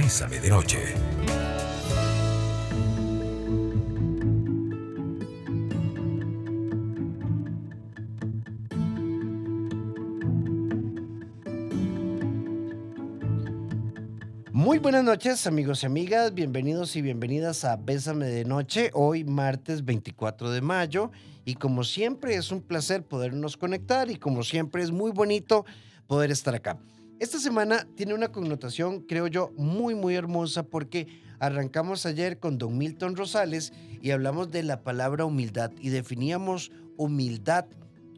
Bésame de Noche. Muy buenas noches amigos y amigas, bienvenidos y bienvenidas a Bésame de Noche, hoy martes 24 de mayo y como siempre es un placer podernos conectar y como siempre es muy bonito poder estar acá. Esta semana tiene una connotación, creo yo, muy, muy hermosa porque arrancamos ayer con don Milton Rosales y hablamos de la palabra humildad y definíamos humildad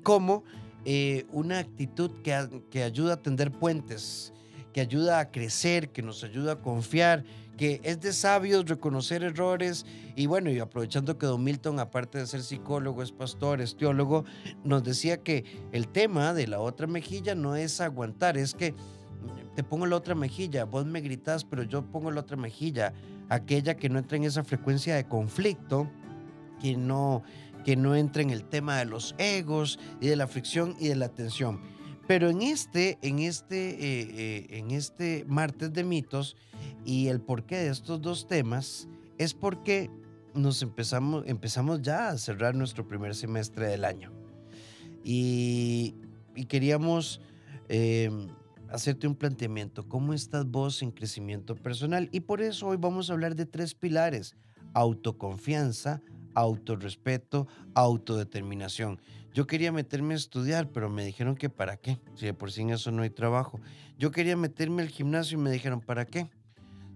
como eh, una actitud que, que ayuda a tender puentes, que ayuda a crecer, que nos ayuda a confiar, que es de sabios reconocer errores y bueno, y aprovechando que Don Milton, aparte de ser psicólogo, es pastor, es teólogo, nos decía que el tema de la otra mejilla no es aguantar, es que te pongo la otra mejilla, vos me gritas, pero yo pongo la otra mejilla, aquella que no entra en esa frecuencia de conflicto, que no, que no entra en el tema de los egos y de la fricción y de la tensión. Pero en este, en este, eh, eh, en este martes de mitos y el porqué de estos dos temas es porque nos empezamos, empezamos ya a cerrar nuestro primer semestre del año. Y, queríamos em, hacerte un planteamiento. ¿Cómo estás vos en crecimiento personal? Y por eso hoy vamos a hablar de tres pilares. Autoconfianza, autorrespeto, autodeterminación. Yo quería meterme a estudiar, pero me dijeron que para qué, si de por sí en eso no hay trabajo. Yo quería meterme al gimnasio y me dijeron, ¿para qué?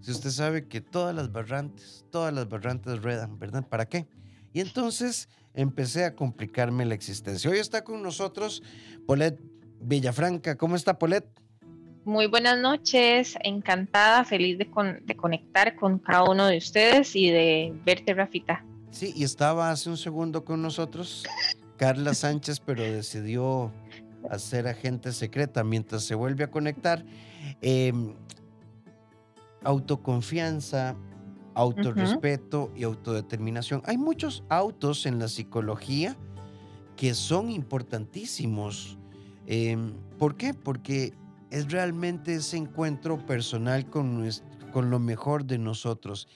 Si usted sabe que todas las barrantes, todas las barrantes ruedan, ¿verdad? ¿Para qué? Y entonces empecé a complicarme la existencia. Hoy está con nosotros Polet Villafranca. ¿Cómo está Polet? Muy buenas noches, encantada, feliz de, de, conectar con cada uno de ustedes y de verte, Rafita. Sí, y estaba hace un segundo con nosotros Carla Sánchez, pero decidió hacer agente secreta mientras se vuelve a conectar. Em, autoconfianza, autorrespeto y autodeterminación. Hay muchos autos en la psicología que son importantísimos. Em, ¿Por qué? Porque es realmente ese encuentro personal con, con lo mejor de nosotros.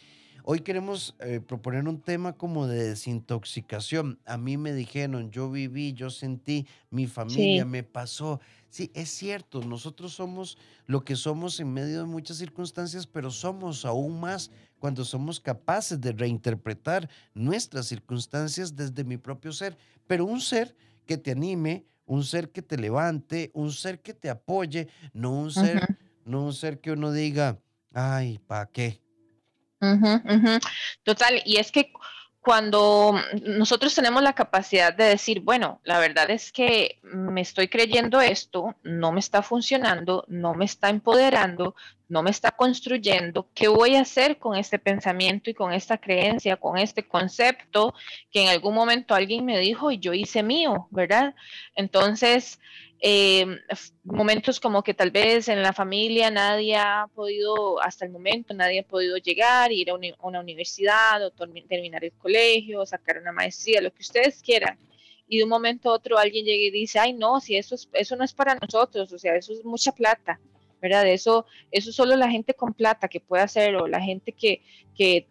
Hoy queremos eh, proponer un tema como de desintoxicación. A mí me dijeron, yo viví, yo sentí, mi familia me pasó. Sí, es cierto, nosotros somos lo que somos en medio de muchas circunstancias, pero somos aún más cuando somos capaces de reinterpretar nuestras circunstancias desde mi propio ser. Pero un ser que te anime, un ser que te levante, un ser que te apoye, no un ser, no un ser que uno diga, ay, ¿para qué? Total, y es que cuando nosotros tenemos la capacidad de decir, bueno, la verdad es que me estoy creyendo esto, no me está funcionando, no me está empoderando, no me está construyendo, ¿qué voy a hacer con este pensamiento y con esta creencia, con este concepto que en algún momento alguien me dijo y yo hice mío, ¿verdad? Entonces, eh, momentos como que tal vez en la familia nadie ha podido, hasta el momento, nadie ha podido llegar, ir a una, universidad o terminar el colegio, sacar una maestría, lo que ustedes quieran. Y de un momento a otro alguien llega y dice, ay no, si eso, eso no es para nosotros, o sea, eso es mucha plata, ¿verdad? Eso, eso solo la gente con plata que puede hacerlo, la gente que, que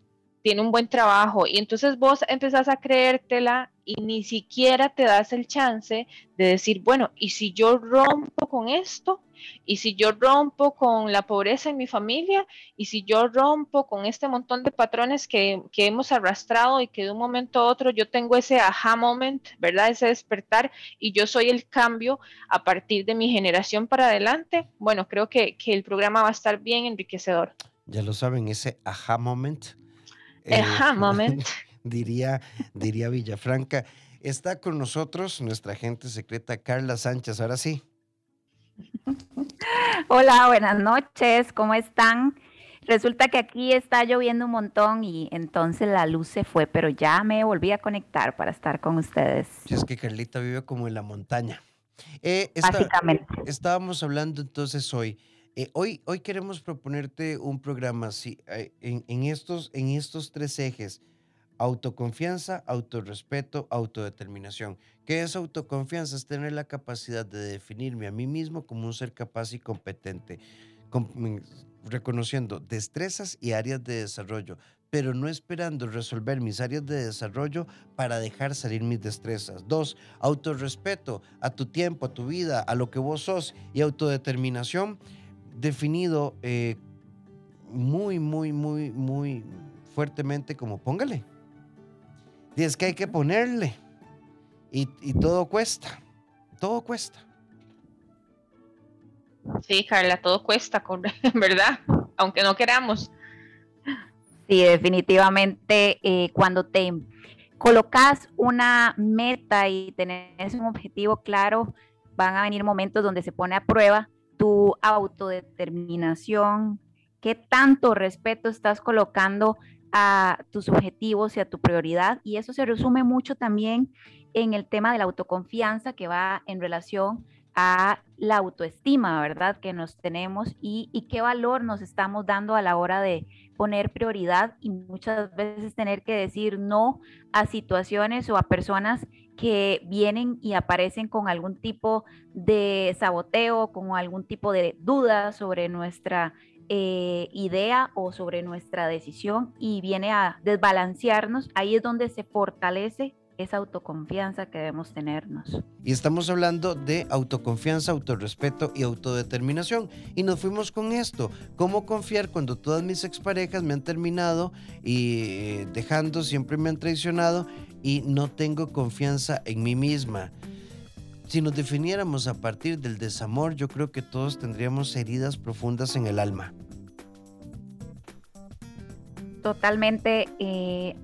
tiene un buen trabajo y entonces vos empezás a creértela y ni siquiera te das el chance de decir, bueno, ¿y si yo rompo con esto? ¿Y si yo rompo con la pobreza en mi familia? ¿Y si yo rompo con este montón de patrones que, que hemos arrastrado y que de un momento a otro yo tengo ese aha moment, ¿verdad? Ese despertar y yo soy el cambio a partir de mi generación para adelante. Bueno, creo que, que el programa va a estar bien enriquecedor. Ya lo saben, ese aha moment Ajá, moment. diría, diría Villafranca. Está con nosotros nuestra agente secreta Carla Sánchez. Ahora sí. Hola, buenas noches. ¿Cómo están? Resulta que aquí está lloviendo un montón y entonces la luz se fue, pero ya me volví a conectar para estar con ustedes. es que Carlita vive como en la montaña. Eh, Básicamente. Estábamos hablando entonces hoy eh, hoy, hoy queremos proponerte un programa así, eh, en, estos, en estos tres ejes. Autoconfianza, autorrespeto, autodeterminación. ¿Qué es autoconfianza? Es tener la capacidad de definirme a mí mismo como un ser capaz y competente. reconociendo destrezas y áreas de desarrollo, pero no esperando resolver mis áreas de desarrollo para dejar salir mis destrezas. Dos, autorrespeto a tu tiempo, a tu vida, a lo que vos sos y autodeterminación definido eh, muy, muy, muy, muy fuertemente como póngale. Y es que hay que ponerle. Y, y todo cuesta. Todo cuesta. Sí, Carla, todo cuesta, ¿verdad? Aunque no queramos. Sí, definitivamente eh, cuando te colocas una meta y tenés un objetivo claro, van a venir momentos donde se pone a prueba tu autodeterminación, qué tanto respeto estás colocando a tus objetivos y a tu prioridad. Y eso se resume mucho también en el tema de la autoconfianza que va en relación a la autoestima, ¿verdad? Que nos tenemos y, y, qué valor nos estamos dando a la hora de poner prioridad y muchas veces tener que decir no a situaciones o a personas que vienen y aparecen con algún tipo de saboteo, con algún tipo de duda sobre nuestra eh, idea o sobre nuestra decisión y viene a desbalancearnos. Ahí es donde se fortalece esa autoconfianza que debemos tenernos. Y estamos hablando de autoconfianza, autorrespeto y autodeterminación. Y nos fuimos con esto. ¿Cómo confiar cuando todas mis exparejas me han terminado y eh, dejando, siempre me han traicionado y no tengo confianza en mí misma? Si nos definiéramos a partir del desamor, yo creo que todos tendríamos heridas profundas en el alma. Totalmente. Eh,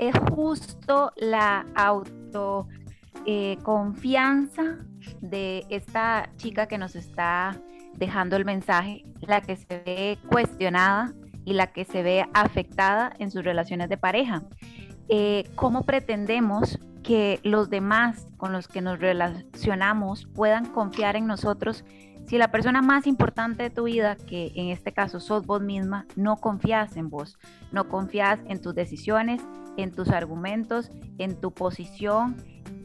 es justo la autoconfianza eh, de esta chica que nos está dejando el mensaje, la que se ve cuestionada y la que se ve afectada en sus relaciones de pareja. Eh, ¿Cómo pretendemos que los demás con los que nos relacionamos puedan confiar en nosotros si la persona más importante de tu vida, que en este caso sos vos misma, no confías en vos, no confías en tus decisiones, en tus argumentos, en tu posición,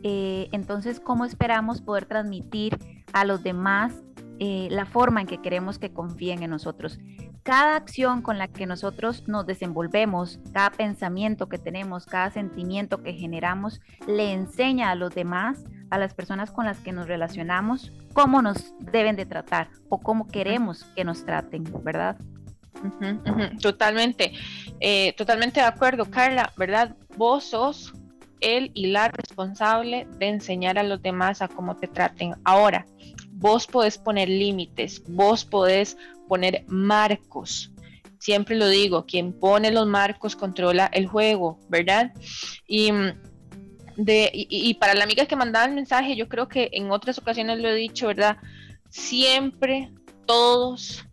eh, entonces, ¿cómo esperamos poder transmitir a los demás eh, la forma en que queremos que confíen en nosotros? Cada acción con la que nosotros nos desenvolvemos, cada pensamiento que tenemos, cada sentimiento que generamos, le enseña a los demás, a las personas con las que nos relacionamos, cómo nos deben de tratar o cómo queremos que nos traten, ¿verdad? Totalmente, eh, totalmente de acuerdo, Carla, ¿verdad? Vos sos el y la responsable de enseñar a los demás a cómo te traten. Ahora, vos podés poner límites, vos podés poner marcos. Siempre lo digo, quien pone los marcos controla el juego, ¿verdad? Y mm, de, y, para la amiga que mandaba el mensaje, yo creo que en otras ocasiones lo he dicho, ¿verdad? Siempre, todos,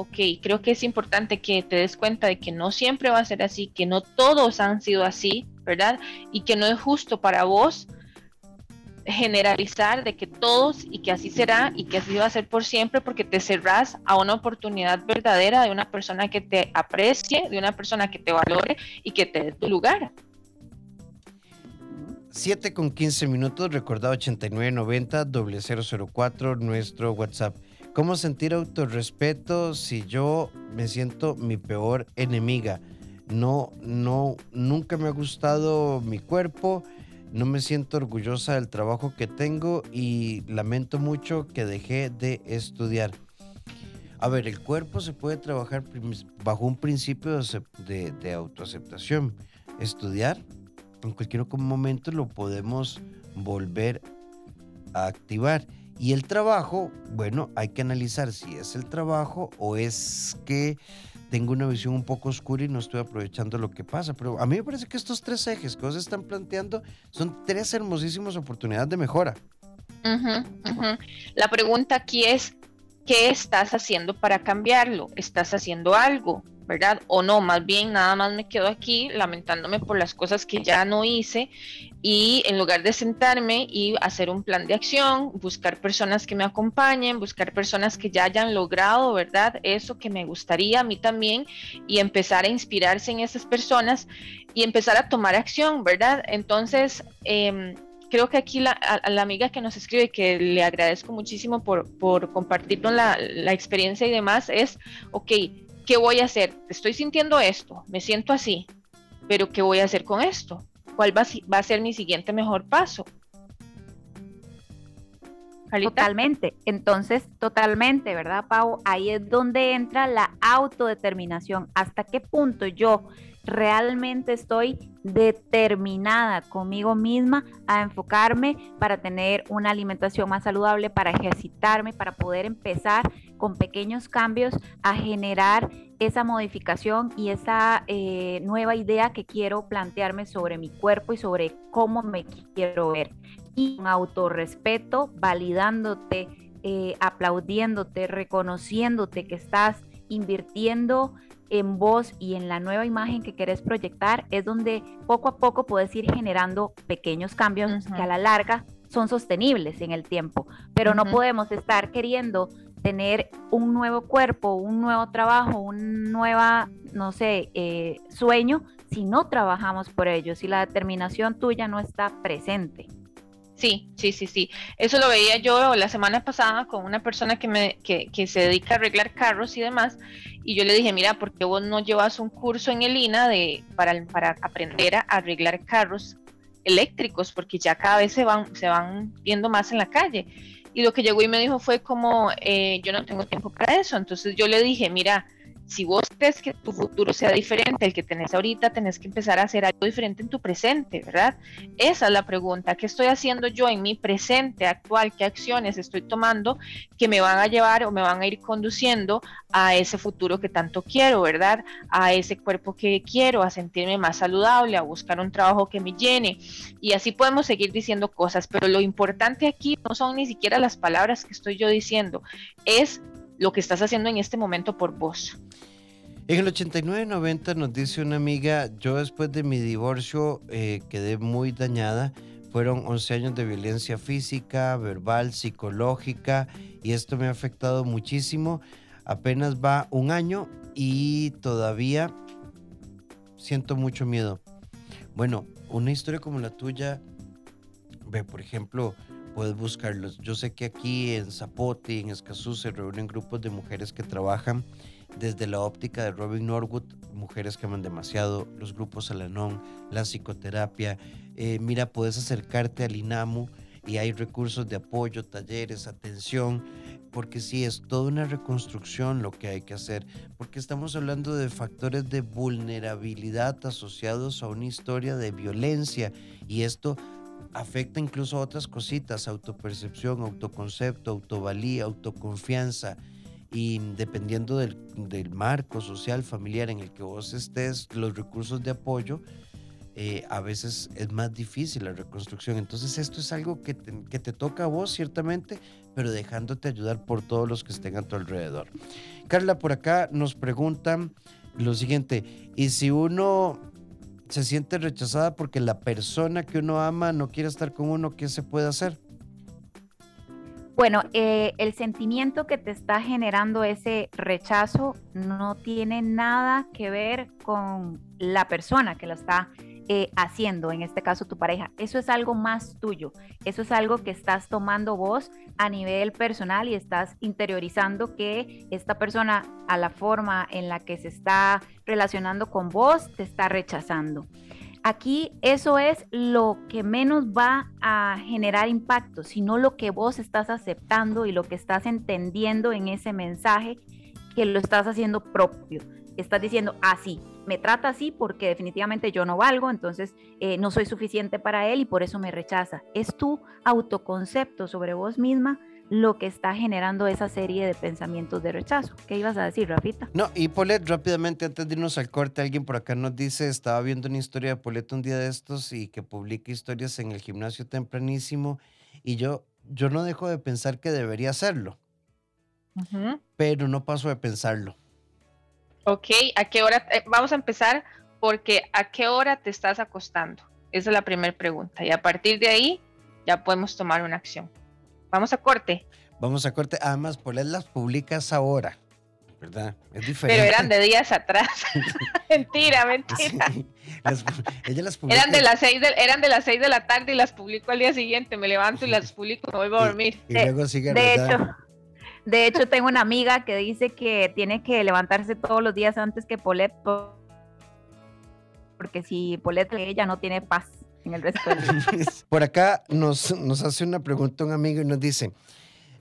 ok, creo que es importante que te des cuenta de que no siempre va a ser así, que no todos han sido así, ¿verdad? Y que no es justo para vos generalizar de que todos y que así será y que así va a ser por siempre porque te cerrás a una oportunidad verdadera de una persona que te aprecie, de una persona que te valore y que te dé tu lugar. 7 con 15 minutos, recordado 8990 004, nuestro WhatsApp. ¿Cómo sentir autorrespeto si yo me siento mi peor enemiga? No, no, nunca me ha gustado mi cuerpo, no me siento orgullosa del trabajo que tengo y lamento mucho que dejé de estudiar. A ver, el cuerpo se puede trabajar bajo un principio de, de autoaceptación. Estudiar en cualquier momento lo podemos volver a activar. Y el trabajo, bueno, hay que analizar si es el trabajo o es que tengo una visión un poco oscura y no estoy aprovechando lo que pasa. Pero a mí me parece que estos tres ejes que se están planteando son tres hermosísimas oportunidades de mejora. La pregunta aquí es, ¿qué estás haciendo para cambiarlo? ¿Estás haciendo algo? ¿Verdad? O no, más bien nada más me quedo aquí lamentándome por las cosas que ya no hice y en lugar de sentarme y hacer un plan de acción, buscar personas que me acompañen, buscar personas que ya hayan logrado, ¿verdad? Eso que me gustaría a mí también y empezar a inspirarse en esas personas y empezar a tomar acción, ¿verdad? Entonces, em, creo que aquí la, a, la amiga que nos escribe, que le agradezco muchísimo por, por compartirnos la, la experiencia y demás, es, ok, ¿qué voy a hacer? Estoy sintiendo esto, me siento así, pero ¿qué voy a hacer con esto? ¿Cuál va, a ser mi siguiente mejor paso? Totalmente. Entonces, totalmente, ¿verdad, Pau? Ahí es donde entra la autodeterminación. ¿Hasta qué punto yo realmente estoy determinada conmigo misma a enfocarme para tener una alimentación más saludable, para ejercitarme, para poder empezar con pequeños cambios a generar esa modificación y esa eh, nueva idea que quiero plantearme sobre mi cuerpo y sobre cómo me quiero ver. Y con autorrespeto, validándote, eh, aplaudiéndote, reconociéndote que estás invirtiendo en vos y en la nueva imagen que querés proyectar, es donde poco a poco puedes ir generando pequeños cambios que a la larga son sostenibles en el tiempo, pero no podemos estar queriendo tener un nuevo cuerpo, un nuevo trabajo, un nueva, no sé, eh, sueño si no trabajamos por ello, si la determinación tuya no está presente. Sí, sí, sí, sí. Eso lo veía yo la semana pasada con una persona que, me, que, que, se dedica a arreglar carros y demás. Y yo le dije, mira, ¿por qué vos no llevas un curso en el INA de, para, para aprender a arreglar carros eléctricos? Porque ya cada vez se van, se van viendo más en la calle. Y lo que llegó y me dijo fue como, eh, yo no tengo tiempo para eso. Entonces yo le dije, mira, si vos crees que tu futuro sea diferente al que tenés ahorita, tenés que empezar a hacer algo diferente en tu presente, ¿verdad? Esa es la pregunta. ¿Qué estoy haciendo yo en mi presente actual? ¿Qué acciones estoy tomando que me van a llevar o me van a ir conduciendo a ese futuro que tanto quiero, ¿verdad? A ese cuerpo que quiero, a sentirme más saludable, a buscar un trabajo que me llene. Y así podemos seguir diciendo cosas, pero lo importante aquí no son ni siquiera las palabras que estoy yo diciendo, es lo que estás haciendo en este momento por vos. En el 89-90 nos dice una amiga, yo después de mi divorcio eh, quedé muy dañada. Fueron 11 años de violencia física, verbal, psicológica y esto me ha afectado muchísimo. Apenas va un año y todavía siento mucho miedo. Bueno, una historia como la tuya, ve, por ejemplo, puedes buscarlos. Yo sé que aquí en Zapote y en Escazú se reúnen grupos de mujeres que trabajan desde la óptica de Robin Norwood, mujeres que aman demasiado, los grupos Alanón, la psicoterapia. Eh, mira, puedes acercarte al INAMU y hay recursos de apoyo, talleres, atención, porque sí, es toda una reconstrucción lo que hay que hacer, porque estamos hablando de factores de vulnerabilidad asociados a una historia de violencia y esto afecta incluso a otras cositas, autopercepción, autoconcepto, autovalía, autoconfianza. Y dependiendo del, marco social, familiar en el que vos estés, los recursos de apoyo, eh, a veces es más difícil la reconstrucción. Entonces esto es algo que te, que te, toca a vos, ciertamente, pero dejándote ayudar por todos los que estén a tu alrededor. Carla, por acá nos preguntan lo siguiente, ¿y si uno se siente rechazada porque la persona que uno ama no quiere estar con uno, ¿qué se puede hacer? Bueno, eh, el sentimiento que te está generando ese rechazo no tiene nada que ver con la persona que la está eh, haciendo, en este caso tu pareja. Eso es algo más tuyo, eso es algo que estás tomando vos a nivel personal y estás interiorizando que esta persona a la forma en la que se está relacionando con vos te está rechazando. Aquí eso es lo que menos va a generar impacto, sino lo que vos estás aceptando y lo que estás entendiendo en ese mensaje que lo estás haciendo propio estás diciendo así, ah, me trata así porque definitivamente yo no valgo, entonces eh, no soy suficiente para él y por eso me rechaza. Es tu autoconcepto sobre vos misma lo que está generando esa serie de pensamientos de rechazo. ¿Qué ibas a decir, Rafita? No, y Polet, rápidamente antes de irnos al corte, alguien por acá nos dice, estaba viendo una historia de Polet un día de estos y que publica historias en el gimnasio tempranísimo y yo, yo no dejo de pensar que debería hacerlo, pero no paso de pensarlo. Ok, ¿a qué hora? Eh, vamos a empezar porque ¿a qué hora te estás acostando? Esa es la primera pregunta. Y a partir de ahí ya podemos tomar una acción. Vamos a corte. Vamos a corte. Además, por las publicas ahora. ¿verdad? Es diferente. Pero eran de días atrás. mentira, mentira. Las, ella las publica. Eran de las seis de, eran de las seis de la tarde y las publico al día siguiente. Me levanto y las publico y me vuelvo a dormir. Y, luego siguen, de hecho, de hecho, tengo una amiga que dice que tiene que levantarse todos los días antes que Polet, porque si Polet ella no tiene paz en el resto del. Por acá nos, nos hace una pregunta un amigo y nos dice,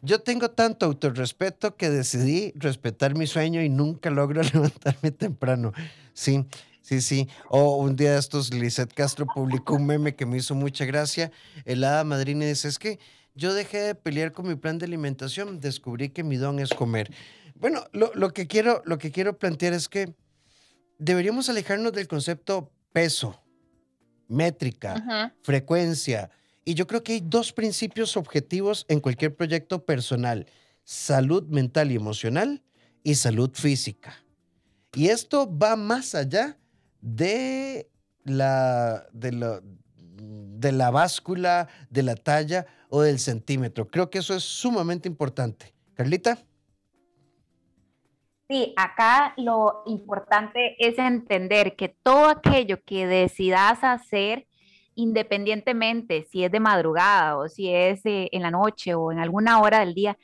yo tengo tanto autorrespeto que decidí respetar mi sueño y nunca logro levantarme temprano. Sí, sí, sí. O un día de estos, Lizeth Castro publicó un meme que me hizo mucha gracia. El hada madrina dice, es que yo dejé de pelear con mi plan de alimentación, descubrí que mi don es comer. Bueno, lo, que, quiero, lo que quiero plantear es que deberíamos alejarnos del concepto peso, métrica, frecuencia. Y yo creo que hay dos principios objetivos en cualquier proyecto personal, salud mental y emocional y salud física. Y esto va más allá de la, de la, de la báscula, de la talla o del centímetro. Creo que eso es sumamente importante. Carlita. Sí, acá lo importante es entender que todo aquello que decidas hacer, independientemente si es de madrugada o si es eh, en la noche o en alguna hora del día,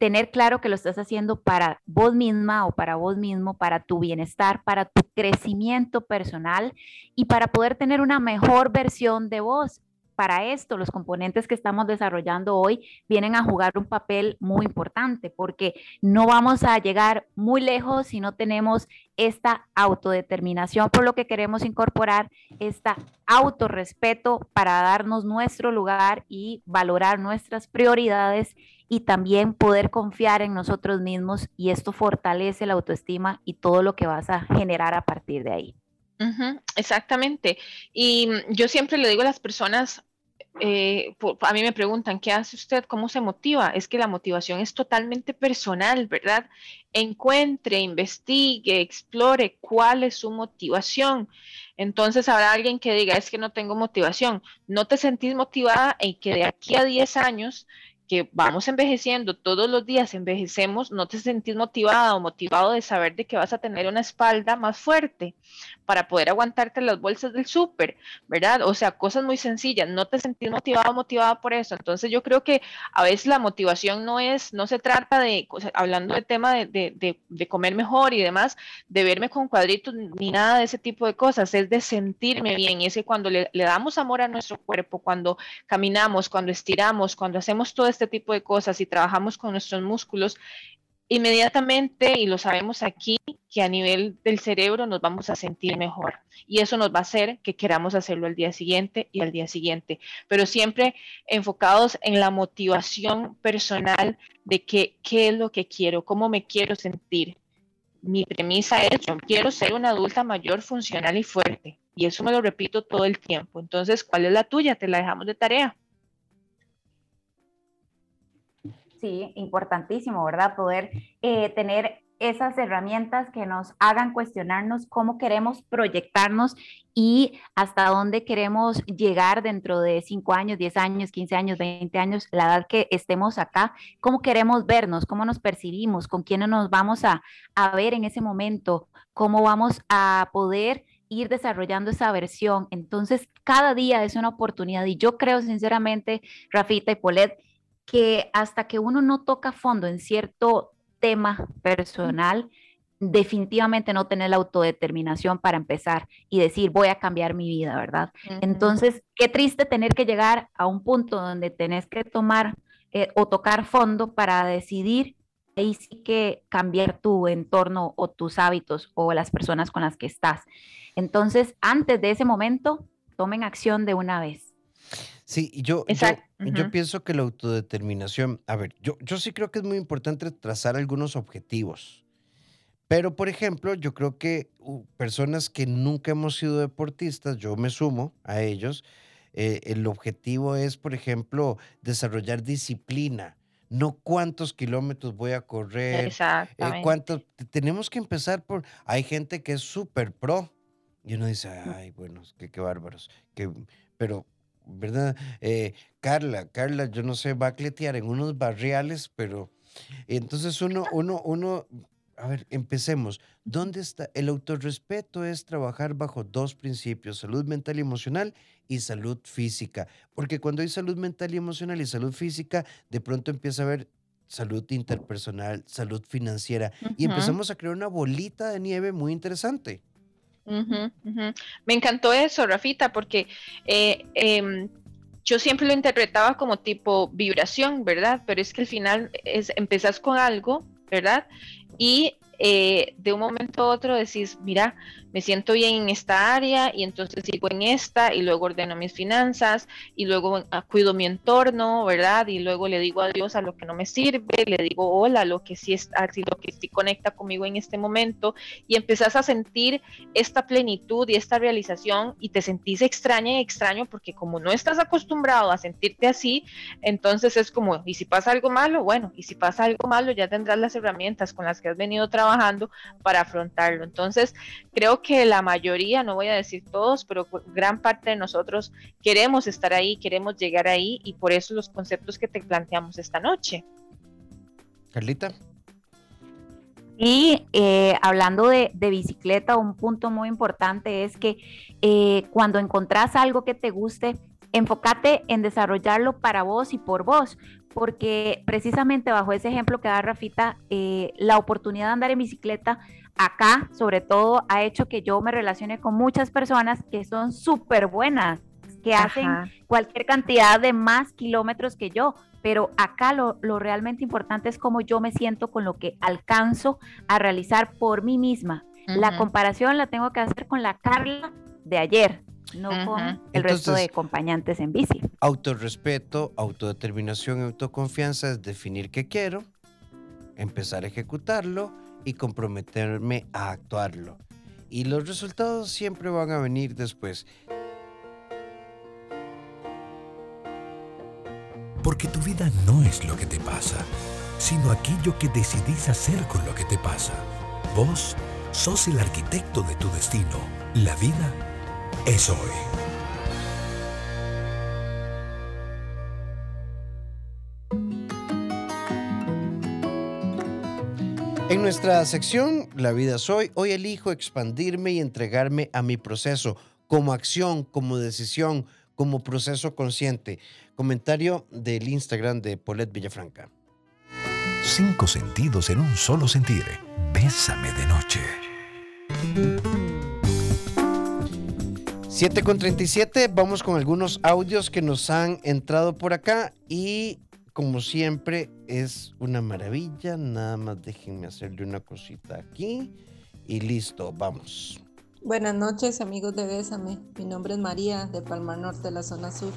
tener claro que lo estás haciendo para vos misma o para vos mismo, para tu bienestar, para tu crecimiento personal y para poder tener una mejor versión de vos. Para esto los componentes que estamos desarrollando hoy vienen a jugar un papel muy importante porque no vamos a llegar muy lejos si no tenemos esta autodeterminación, por lo que queremos incorporar esta autorrespeto para darnos nuestro lugar y valorar nuestras prioridades y también poder confiar en nosotros mismos y esto fortalece la autoestima y todo lo que vas a generar a partir de ahí. exactamente. Y yo siempre le digo a las personas, eh, a mí me preguntan, ¿qué hace usted? ¿Cómo se motiva? Es que la motivación es totalmente personal, ¿verdad? Encuentre, investigue, explore cuál es su motivación. Entonces habrá alguien que diga, es que no tengo motivación. No te sentís motivada en que de aquí a 10 años que vamos envejeciendo, todos los días envejecemos, no te sentís motivada o motivado de saber de que vas a tener una espalda más fuerte para poder aguantarte las bolsas del súper, ¿verdad? O sea, cosas muy sencillas, no te sentís motivado o motivada por eso. Entonces yo creo que a veces la motivación no es, no se trata de, hablando del tema de, de, de, comer mejor y demás, de verme con cuadritos ni nada de ese tipo de cosas, es de sentirme bien. Y ese cuando le, le damos amor a nuestro cuerpo, cuando caminamos, cuando estiramos, cuando hacemos todo esto este tipo de cosas y trabajamos con nuestros músculos, inmediatamente, y lo sabemos aquí, que a nivel del cerebro nos vamos a sentir mejor. Y eso nos va a hacer que queramos hacerlo al día siguiente y al día siguiente, pero siempre enfocados en la motivación personal de que, qué es lo que quiero, cómo me quiero sentir. Mi premisa es, yo quiero ser una adulta mayor, funcional y fuerte. Y eso me lo repito todo el tiempo. Entonces, ¿cuál es la tuya? Te la dejamos de tarea. Sí, importantísimo, ¿verdad? Poder eh, tener esas herramientas que nos hagan cuestionarnos cómo queremos proyectarnos y hasta dónde queremos llegar dentro de 5 años, 10 años, 15 años, 20 años, la edad que estemos acá, cómo queremos vernos, cómo nos percibimos, con quiénes nos vamos a, a ver en ese momento, cómo vamos a poder ir desarrollando esa versión. Entonces, cada día es una oportunidad y yo creo sinceramente, Rafita y Polet, que hasta que uno no toca fondo en cierto tema personal, definitivamente no tener la autodeterminación para empezar y decir voy a cambiar mi vida, ¿verdad? Entonces, qué triste tener que llegar a un punto donde tenés que tomar eh, o tocar fondo para decidir ahí sí que cambiar tu entorno o tus hábitos o las personas con las que estás. Entonces, antes de ese momento, tomen acción de una vez. Sí, yo, yo, pienso que la autodeterminación, a ver, yo, yo sí creo que es muy importante trazar algunos objetivos. Pero, por ejemplo, yo creo que uh, personas que nunca hemos sido deportistas, yo me sumo a ellos, eh, el objetivo es, por ejemplo, desarrollar disciplina, no cuántos kilómetros voy a correr, eh, cuántos, tenemos que empezar por, hay gente que es súper pro, y uno dice, ay, bueno, qué, qué bárbaros, que, pero ¿verdad? Eh, Carla, Carla, yo no sé, va a cletear en unos barriales, pero entonces uno, uno, uno, a ver, empecemos. ¿Dónde está? El autorrespeto es trabajar bajo dos principios, salud mental y emocional y salud física. Porque cuando hay salud mental y emocional y salud física, de pronto empieza a haber salud interpersonal, salud financiera y empezamos a crear una bolita de nieve muy interesante. Me encantó eso, Rafita, porque eh, em, yo siempre lo interpretaba como tipo vibración, ¿verdad? Pero es que al final es, empezás con algo, ¿verdad? Y eh, de un momento a otro decís, mira, me siento bien en esta área y entonces sigo en esta y luego ordeno mis finanzas y luego ah, cuido mi entorno, ¿verdad? Y luego le digo adiós a lo que no me sirve, le digo hola a lo que sí es, lo que sí conecta conmigo en este momento y empezás a sentir esta plenitud y esta realización y te sentís extraña y extraño porque como no estás acostumbrado a sentirte así, entonces es como, y si pasa algo malo, bueno, y si pasa algo malo ya tendrás las herramientas con las que has venido trabajando para afrontarlo. Entonces, creo que la mayoría, no voy a decir todos, pero gran parte de nosotros queremos estar ahí, queremos llegar ahí y por eso los conceptos que te planteamos esta noche. Carlita. Y eh, hablando de, bicicleta, un punto muy importante es que eh, cuando encontrás algo que te guste, enfócate en desarrollarlo para vos y por vos, porque precisamente bajo ese ejemplo que da Rafita, eh, la oportunidad de andar en bicicleta acá, sobre todo, ha hecho que yo me relacione con muchas personas que son súper buenas, que hacen cualquier cantidad de más kilómetros que yo. Pero acá lo, realmente importante es cómo yo me siento con lo que alcanzo a realizar por mí misma. La comparación la tengo que hacer con la Carla de ayer, no con el resto de acompañantes en bici. Autorrespeto, autodeterminación y autoconfianza es definir qué quiero, empezar a ejecutarlo y comprometerme a actuarlo. Y los resultados siempre van a venir después. Porque tu vida no es lo que te pasa, sino aquello que decidís hacer con lo que te pasa. Vos sos el arquitecto de tu destino. La vida es hoy. En nuestra sección La vida soy, hoy elijo expandirme y entregarme a mi proceso como acción, como decisión, como proceso consciente. Comentario del Instagram de Paulette Villafranca. Cinco sentidos en un solo sentir. Bésame de noche. 7 con 37, vamos con algunos audios que nos han entrado por acá y como siempre, es una maravilla. Nada más déjenme hacerle una cosita aquí. Y listo, vamos. Buenas noches, amigos de Bésame. Mi nombre es María, de Palmar Norte, la zona sur.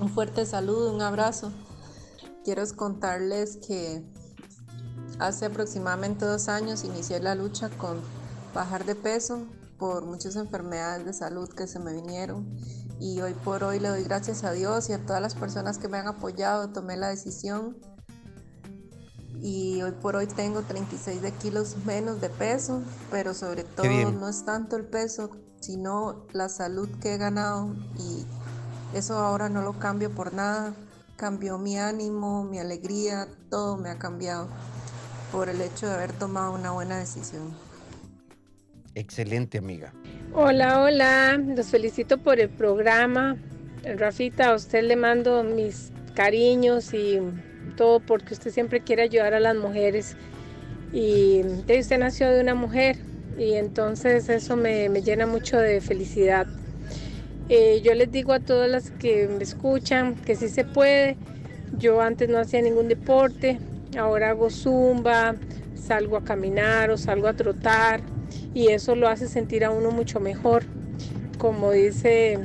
Un fuerte saludo, un abrazo. Quiero contarles que hace aproximadamente dos años inicié la lucha con bajar de peso por muchas enfermedades de salud que se me vinieron. Y hoy por hoy le doy gracias a Dios y a todas las personas que me han apoyado, tomé la decisión. Y hoy por hoy tengo 36 de kilos menos de peso, pero sobre todo no es tanto el peso, sino la salud que he ganado. Y eso ahora no lo cambio por nada, cambió mi ánimo, mi alegría, todo me ha cambiado por el hecho de haber tomado una buena decisión. Excelente, amiga. Hola, hola, los felicito por el programa. Rafita, a usted le mando mis cariños y todo porque usted siempre quiere ayudar a las mujeres. Y usted nació de una mujer y entonces eso me, llena mucho de felicidad. Eh, yo les digo a todas las que me escuchan que sí se puede. Yo antes no hacía ningún deporte, ahora hago zumba, salgo a caminar o salgo a trotar y eso lo hace sentir a uno mucho mejor. Como dice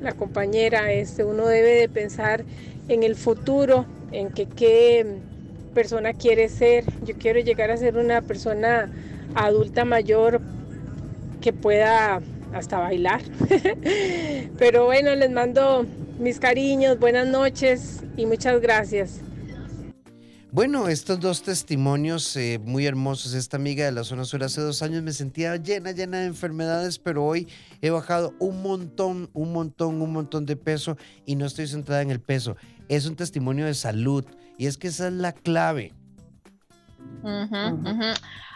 la compañera, este, uno debe de pensar en el futuro, en que qué persona quiere ser. Yo quiero llegar a ser una persona adulta mayor que pueda hasta bailar. Pero bueno, les mando mis cariños, buenas noches y muchas gracias. Bueno, estos dos testimonios eh, muy hermosos. Esta amiga de la zona sur hace dos años me sentía llena, llena de enfermedades, pero hoy he bajado un montón, un montón, un montón de peso y no estoy centrada en el peso. Es un testimonio de salud y es que esa es la clave.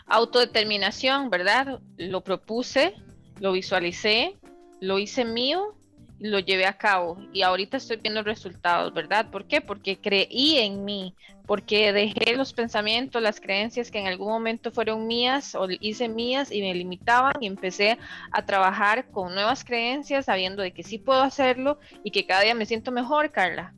autodeterminación, ¿verdad? Lo propuse, lo visualicé, lo hice mío lo llevé a cabo y ahorita estoy viendo resultados, ¿verdad? ¿Por qué? Porque creí en mí, porque dejé los pensamientos, las creencias que en algún momento fueron mías o hice mías y me limitaban y empecé a trabajar con nuevas creencias, sabiendo de que sí puedo hacerlo y que cada día me siento mejor, Carla.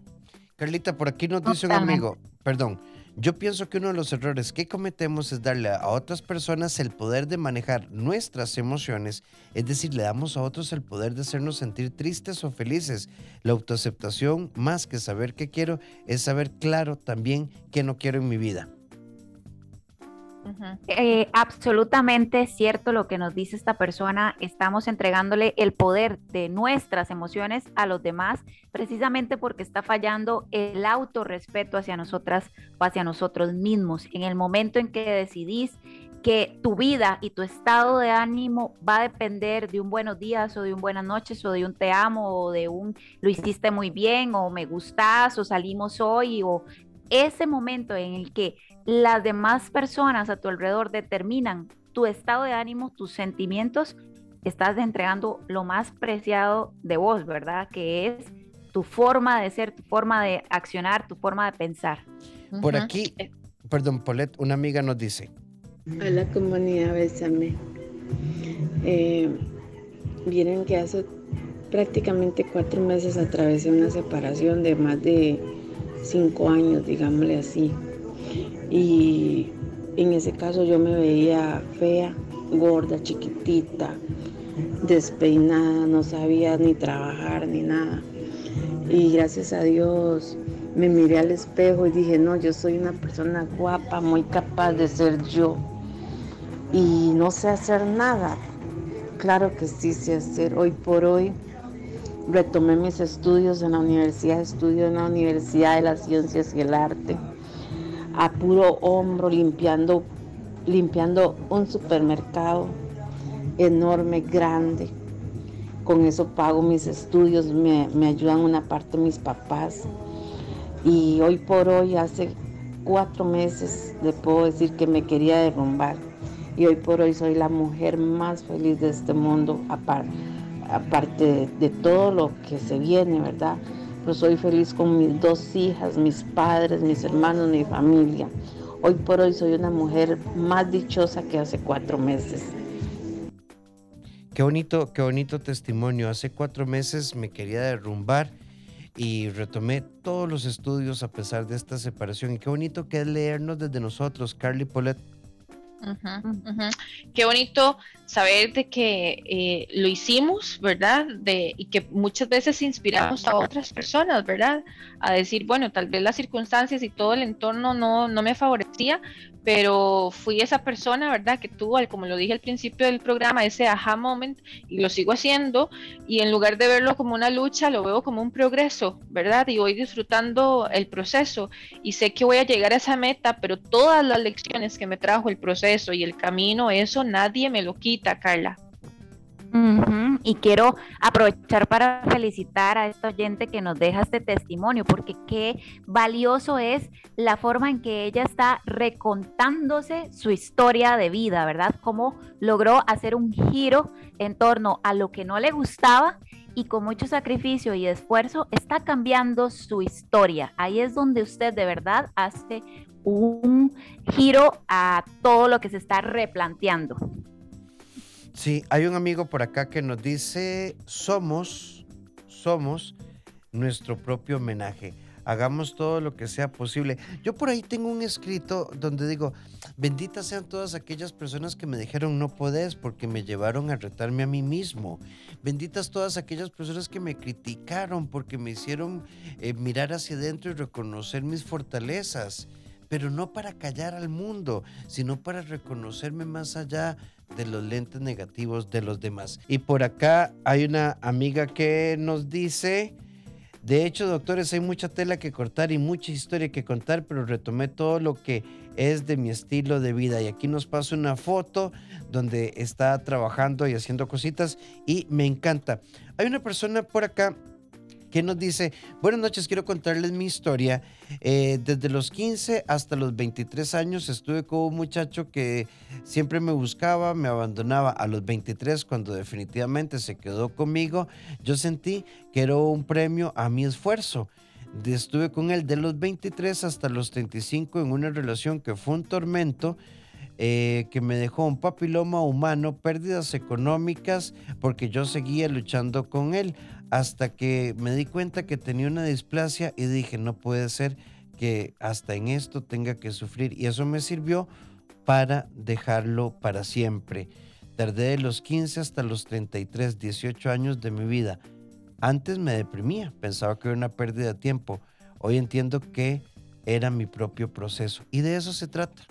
Carlita, por aquí nos dice un amigo, perdón, yo pienso que uno de los errores que cometemos es darle a otras personas el poder de manejar nuestras emociones, es decir, le damos a otros el poder de hacernos sentir tristes o felices. La autoaceptación, más que saber qué quiero, es saber claro también qué no quiero en mi vida. Eh, absolutamente cierto lo que nos dice esta persona. Estamos entregándole el poder de nuestras emociones a los demás, precisamente porque está fallando el autorrespeto hacia nosotras o hacia nosotros mismos. En el momento en que decidís que tu vida y tu estado de ánimo va a depender de un buenos días o de un buenas noches o de un te amo o de un lo hiciste muy bien o me gustas o salimos hoy o ese momento en el que las demás personas a tu alrededor determinan tu estado de ánimo, tus sentimientos, estás entregando lo más preciado de vos, ¿verdad? Que es tu forma de ser, tu forma de accionar, tu forma de pensar. Por aquí, perdón, Paulette, una amiga nos dice. A la comunidad, bésame. Eh, Vienen que hace prácticamente cuatro meses atravesé una separación de más de cinco años, digámosle así. Y en ese caso yo me veía fea, gorda, chiquitita, despeinada, no sabía ni trabajar ni nada. Y gracias a Dios me miré al espejo y dije, no, yo soy una persona guapa, muy capaz de ser yo. Y no sé hacer nada. Claro que sí sé hacer. Hoy por hoy retomé mis estudios en la universidad, estudio en la Universidad de las Ciencias y el Arte a puro hombro limpiando, limpiando un supermercado enorme, grande. Con eso pago mis estudios, me, me ayudan una parte mis papás. Y hoy por hoy, hace cuatro meses, le puedo decir que me quería derrumbar. Y hoy por hoy soy la mujer más feliz de este mundo, aparte de, de todo lo que se viene, ¿verdad? pero soy feliz con mis dos hijas, mis padres, mis hermanos, mi familia. Hoy por hoy soy una mujer más dichosa que hace cuatro meses. Qué bonito, qué bonito testimonio. Hace cuatro meses me quería derrumbar y retomé todos los estudios a pesar de esta separación. Y qué bonito que es leernos desde nosotros, Carly Polet. Qué bonito saber de que eh, lo hicimos, ¿verdad? De, y que muchas veces inspiramos a otras personas, ¿verdad? A decir, bueno, tal vez las circunstancias y todo el entorno no, no me favorecía, pero fui esa persona, ¿verdad? Que tuvo, como lo dije al principio del programa, ese aha moment y lo sigo haciendo y en lugar de verlo como una lucha, lo veo como un progreso, ¿verdad? Y voy disfrutando el proceso y sé que voy a llegar a esa meta, pero todas las lecciones que me trajo el proceso y el camino, eso nadie me lo quita, Carla. Y quiero aprovechar para felicitar a esta oyente que nos deja este testimonio, porque qué valioso es la forma en que ella está recontándose su historia de vida, ¿verdad? Cómo logró hacer un giro en torno a lo que no le gustaba y con mucho sacrificio y esfuerzo está cambiando su historia. Ahí es donde usted de verdad hace un giro a todo lo que se está replanteando. Sí, hay un amigo por acá que nos dice, somos, somos nuestro propio homenaje. Hagamos todo lo que sea posible. Yo por ahí tengo un escrito donde digo, benditas sean todas aquellas personas que me dijeron no podés porque me llevaron a retarme a mí mismo. Benditas todas aquellas personas que me criticaron porque me hicieron eh, mirar hacia adentro y reconocer mis fortalezas. Pero no para callar al mundo, sino para reconocerme más allá de los lentes negativos de los demás. Y por acá hay una amiga que nos dice, de hecho, doctores, hay mucha tela que cortar y mucha historia que contar, pero retomé todo lo que es de mi estilo de vida. Y aquí nos pasa una foto donde está trabajando y haciendo cositas y me encanta. Hay una persona por acá que nos dice, buenas noches, quiero contarles mi historia. Eh, desde los 15 hasta los 23 años estuve con un muchacho que siempre me buscaba, me abandonaba a los 23 cuando definitivamente se quedó conmigo. Yo sentí que era un premio a mi esfuerzo. Estuve con él de los 23 hasta los 35 en una relación que fue un tormento. Eh, que me dejó un papiloma humano, pérdidas económicas, porque yo seguía luchando con él, hasta que me di cuenta que tenía una displasia y dije, no puede ser que hasta en esto tenga que sufrir. Y eso me sirvió para dejarlo para siempre. Tardé de los 15 hasta los 33, 18 años de mi vida. Antes me deprimía, pensaba que era una pérdida de tiempo. Hoy entiendo que era mi propio proceso. Y de eso se trata.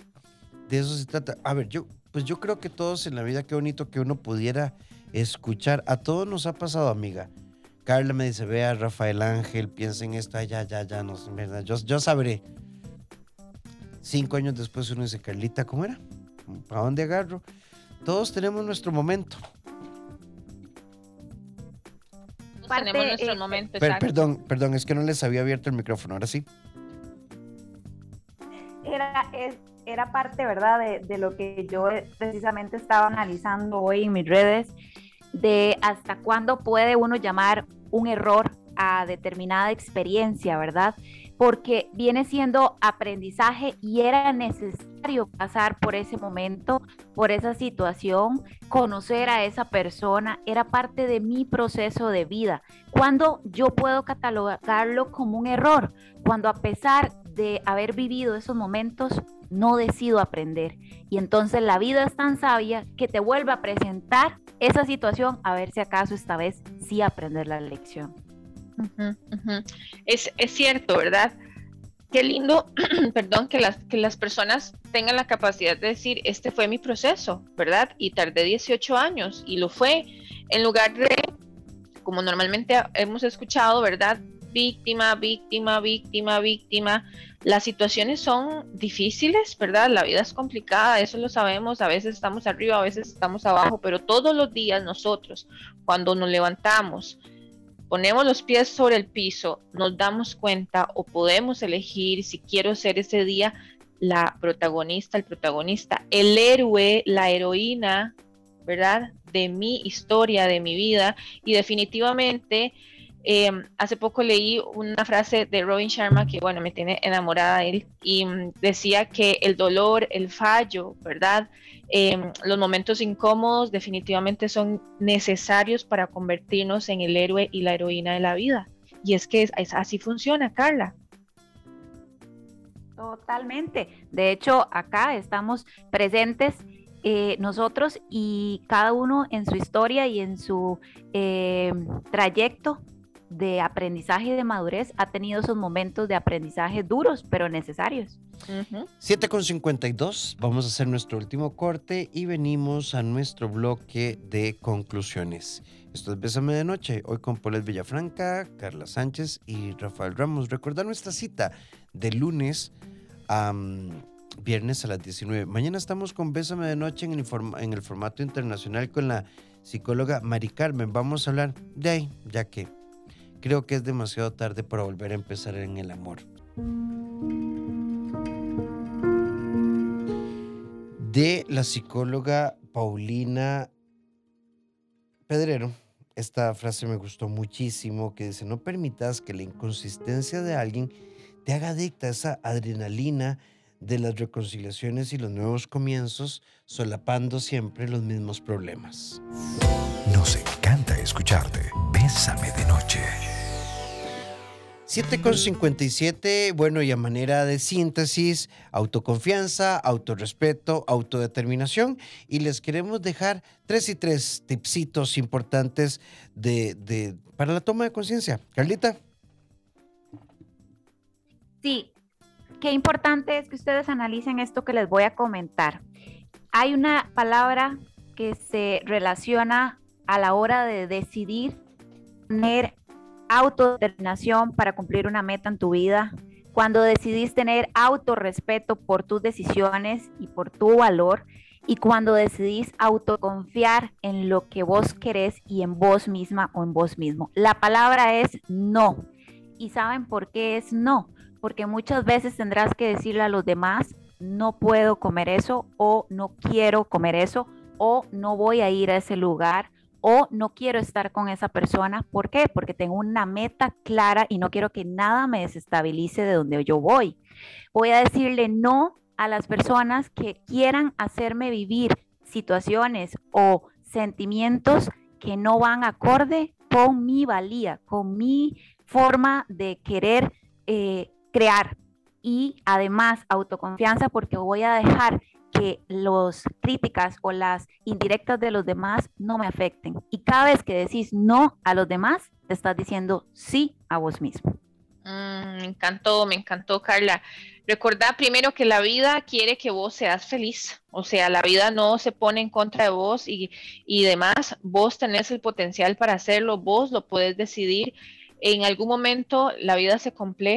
De eso se trata. A ver, yo, pues yo creo que todos en la vida, qué bonito que uno pudiera escuchar. A todos nos ha pasado, amiga. Carla me dice, vea, Rafael Ángel, piensa en esto, ya, ya, ya, no, verdad, yo, yo sabré. Cinco años después uno dice, Carlita, ¿cómo era? ¿Para dónde agarro? Todos tenemos nuestro momento. tenemos nuestro eh, momento. Per- perdón, perdón, es que no les había abierto el micrófono, ahora sí. era, es- era parte, ¿verdad?, de, de lo que yo eh, precisamente estaba analizando hoy en mis redes, de hasta cuándo puede uno llamar un error a determinada experiencia, ¿verdad? Porque viene siendo aprendizaje y era necesario pasar por ese momento, por esa situación, conocer a esa persona, era parte de mi proceso de vida. Cuando yo puedo catalogarlo como un error, cuando a pesar de haber vivido esos momentos, no decido aprender. Y entonces la vida es tan sabia que te vuelve a presentar esa situación a ver si acaso esta vez sí aprender la lección. Es, es cierto, ¿verdad? Qué lindo, perdón, que las, que las personas tengan la capacidad de decir, este fue mi proceso, ¿verdad? Y tardé 18 años y lo fue, en lugar de, como normalmente hemos escuchado, ¿verdad? Víctima, víctima, víctima, víctima. Las situaciones son difíciles, ¿verdad? La vida es complicada, eso lo sabemos, a veces estamos arriba, a veces estamos abajo, pero todos los días nosotros, cuando nos levantamos, ponemos los pies sobre el piso, nos damos cuenta o podemos elegir si quiero ser ese día la protagonista, el protagonista, el héroe, la heroína, ¿verdad? De mi historia, de mi vida. Y definitivamente, eh, hace poco leí una frase de Robin Sharma que, bueno, me tiene enamorada de él y mm, decía que el dolor, el fallo, ¿verdad? Eh, los momentos incómodos definitivamente son necesarios para convertirnos en el héroe y la heroína de la vida. Y es que es- así funciona, Carla. Totalmente. De hecho, acá estamos presentes eh, nosotros y cada uno en su historia y en su eh, trayecto de aprendizaje y de madurez ha tenido esos momentos de aprendizaje duros, pero necesarios. Ujú. 7 con 52, vamos a hacer nuestro último corte y venimos a nuestro bloque de conclusiones. Esto es Bésame de Noche, hoy con Paulette Villafranca, Carla Sánchez y Rafael Ramos. Recordar nuestra cita de lunes a viernes a las 19. Mañana estamos con Bésame de Noche en el, forma- en el formato internacional con la psicóloga Mari Carmen. Vamos a hablar de ahí, ya que creo que es demasiado tarde para volver a empezar en el amor. de la psicóloga Paulina Pedrero. Esta frase me gustó muchísimo, que dice, no permitas que la inconsistencia de alguien te haga adicta a esa adrenalina de las reconciliaciones y los nuevos comienzos, solapando siempre los mismos problemas. Nos encanta escucharte. Bésame de noche. 7 con 57, bueno, y a manera de síntesis, autoconfianza, autorrespeto, autodeterminación. Y les queremos dejar tres y tres tipsitos importantes de, de- para la toma de conciencia. Carlita. Sí, qué importante es que ustedes analicen esto que les voy a comentar. Hay una palabra que se relaciona a la hora de decidir tener autodeterminación para cumplir una meta en tu vida. Cuando decidís tener autorrespeto por tus decisiones y por tu valor. y cuando decidís autoconfiar en lo que vos querés y en vos misma o en vos mismo. La palabra es no. ¿Y saben por qué es no? Porque muchas veces tendrás que decirle a los demás, no puedo comer eso o no quiero comer eso o no voy a ir a ese lugar o no quiero estar con esa persona. ¿Por qué? Porque tengo una meta clara y no quiero que nada me desestabilice de donde yo voy. Voy a decirle no a las personas que quieran hacerme vivir situaciones o sentimientos que no van acorde con mi valía, con mi forma de querer eh, crear. Y además autoconfianza porque voy a dejar que las críticas o las indirectas de los demás no me afecten. Y cada vez que decís no a los demás, te estás diciendo sí a vos mismo. Mm, me encantó, me encantó, Carla. Recordá primero que la vida quiere que vos seas feliz, o sea, la vida no se pone en contra de vos y, y demás, vos tenés el potencial para hacerlo, vos lo puedes decidir. En algún momento la vida se,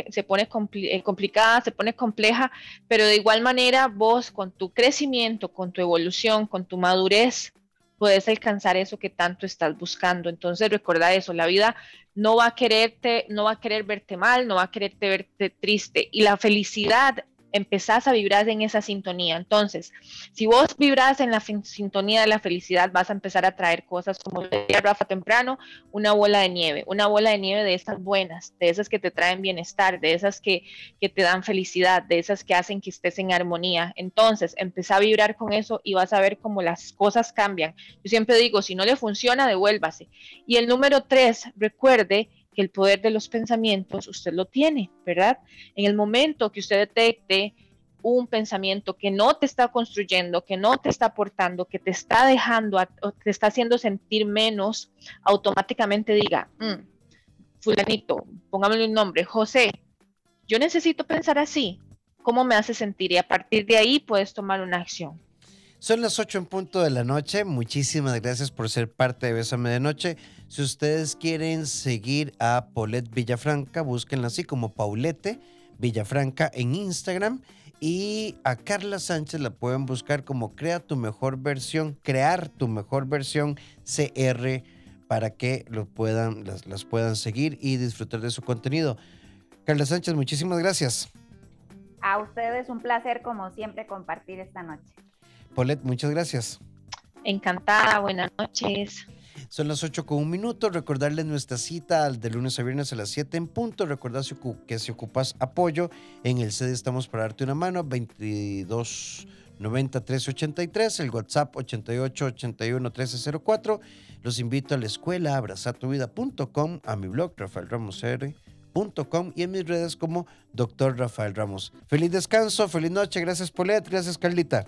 se pone eh, complicada, se pone compleja, pero de igual manera vos con tu crecimiento, con tu evolución, con tu madurez, puedes alcanzar eso que tanto estás buscando. Entonces recuerda eso, la vida no va a quererte, no va a querer verte mal, no va a quererte verte triste. Y la felicidad empezás a vibrar en esa sintonía. Entonces, si vos vibras en la sintonía de la felicidad, vas a empezar a traer cosas como decía Rafa temprano, una bola de nieve, una bola de nieve de esas buenas, de esas que te traen bienestar, de esas que, que te dan felicidad, de esas que hacen que estés en armonía. Entonces, empezá a vibrar con eso y vas a ver cómo las cosas cambian. Yo siempre digo, si no le funciona, devuélvase. Y el número tres, recuerde que el poder de los pensamientos usted lo tiene, ¿verdad? En el momento que usted detecte un pensamiento que no te está construyendo, que no te está aportando, que te está dejando, o te está haciendo sentir menos, automáticamente diga, mm, fulanito, póngame un nombre, José, yo necesito pensar así, ¿cómo me hace sentir? Y a partir de ahí puedes tomar una acción. Son las 8 en punto de la noche. Muchísimas gracias por ser parte de Bésame de Noche. Si ustedes quieren seguir a Paulette Villafranca, búsquenla así como Paulette Villafranca en Instagram. Y a Carla Sánchez la pueden buscar como Crea tu mejor versión, crear tu mejor versión CR para que lo puedan, las, las puedan seguir y disfrutar de su contenido. Carla Sánchez, muchísimas gracias. A ustedes un placer como siempre compartir esta noche. Paulette, muchas gracias. Encantada, buenas noches. Son las 8 con un minuto. Recordarles nuestra cita de lunes a viernes a las 7 en punto. Recordar que si ocupas apoyo, en el CD estamos para darte una mano. 22 90 1383, el WhatsApp 88 81 1304. Los invito a la escuela abrazatuvida.com, a mi blog rafaelramosr.com y en mis redes como Dr. Rafael Ramos. Feliz descanso, feliz noche. Gracias, Polet. Gracias, Carlita.